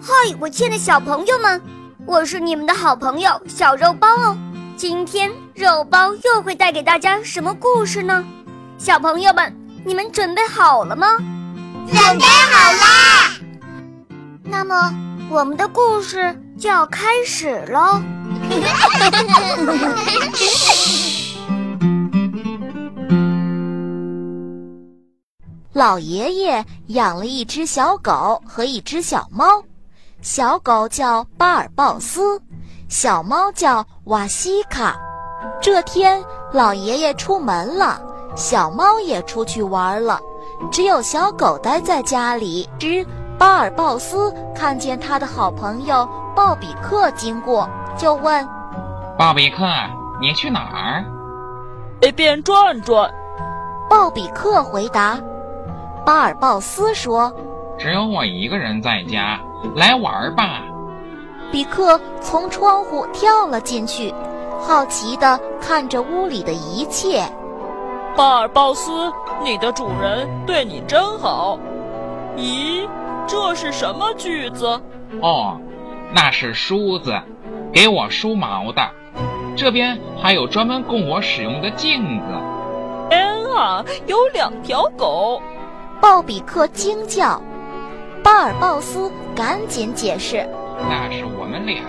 嗨，我亲爱的小朋友们，我是你们的好朋友小肉包哦。今天肉包又会带给大家什么故事呢？小朋友们，你们准备好了吗？准备好啦！那么，我们的故事就要开始喽。老爷爷养了一只小狗和一只小猫，小狗叫巴尔鲍斯，小猫叫瓦西卡。这天，老爷爷出门了，小猫也出去玩了，只有小狗待在家里。只巴尔鲍斯看见他的好朋友鲍比克经过，就问：“鲍比克，你去哪儿？”“随便转转。”鲍比克回答。巴尔鲍斯说：“只有我一个人在家，来玩吧。”比克从窗户跳了进去，好奇地看着屋里的一切。巴尔鲍斯，你的主人对你真好。咦，这是什么锯子？哦，那是梳子，给我梳毛的。这边还有专门供我使用的镜子。天啊，有两条狗！鲍比克惊叫，巴尔鲍斯赶紧解释：“那是我们俩。”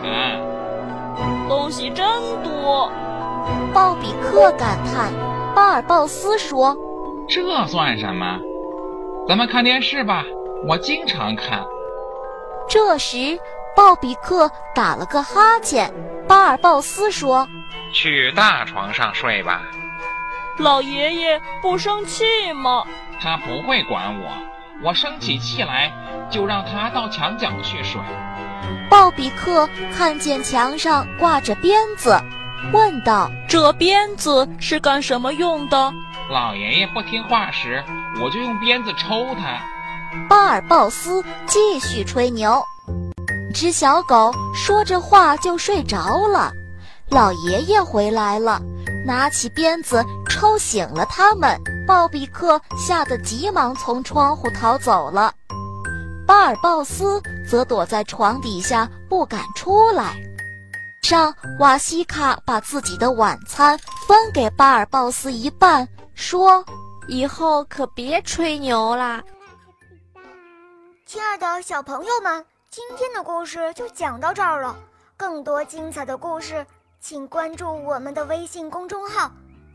东西真多，鲍比克感叹。巴尔鲍斯说：“这算什么？咱们看电视吧，我经常看。”这时，鲍比克打了个哈欠。巴尔鲍斯说：“去大床上睡吧。”老爷爷不生气吗？他不会管我，我生起气来就让他到墙角去睡。鲍比克看见墙上挂着鞭子，问道：“这鞭子是干什么用的？”老爷爷不听话时，我就用鞭子抽他。巴尔鲍斯继续吹牛。只小狗说着话就睡着了。老爷爷回来了，拿起鞭子抽醒了他们。鲍比克吓得急忙从窗户逃走了，巴尔鲍斯则躲在床底下不敢出来。上瓦西卡把自己的晚餐分给巴尔鲍斯一半，说：“以后可别吹牛啦。”亲爱的小朋友们，今天的故事就讲到这儿了。更多精彩的故事，请关注我们的微信公众号。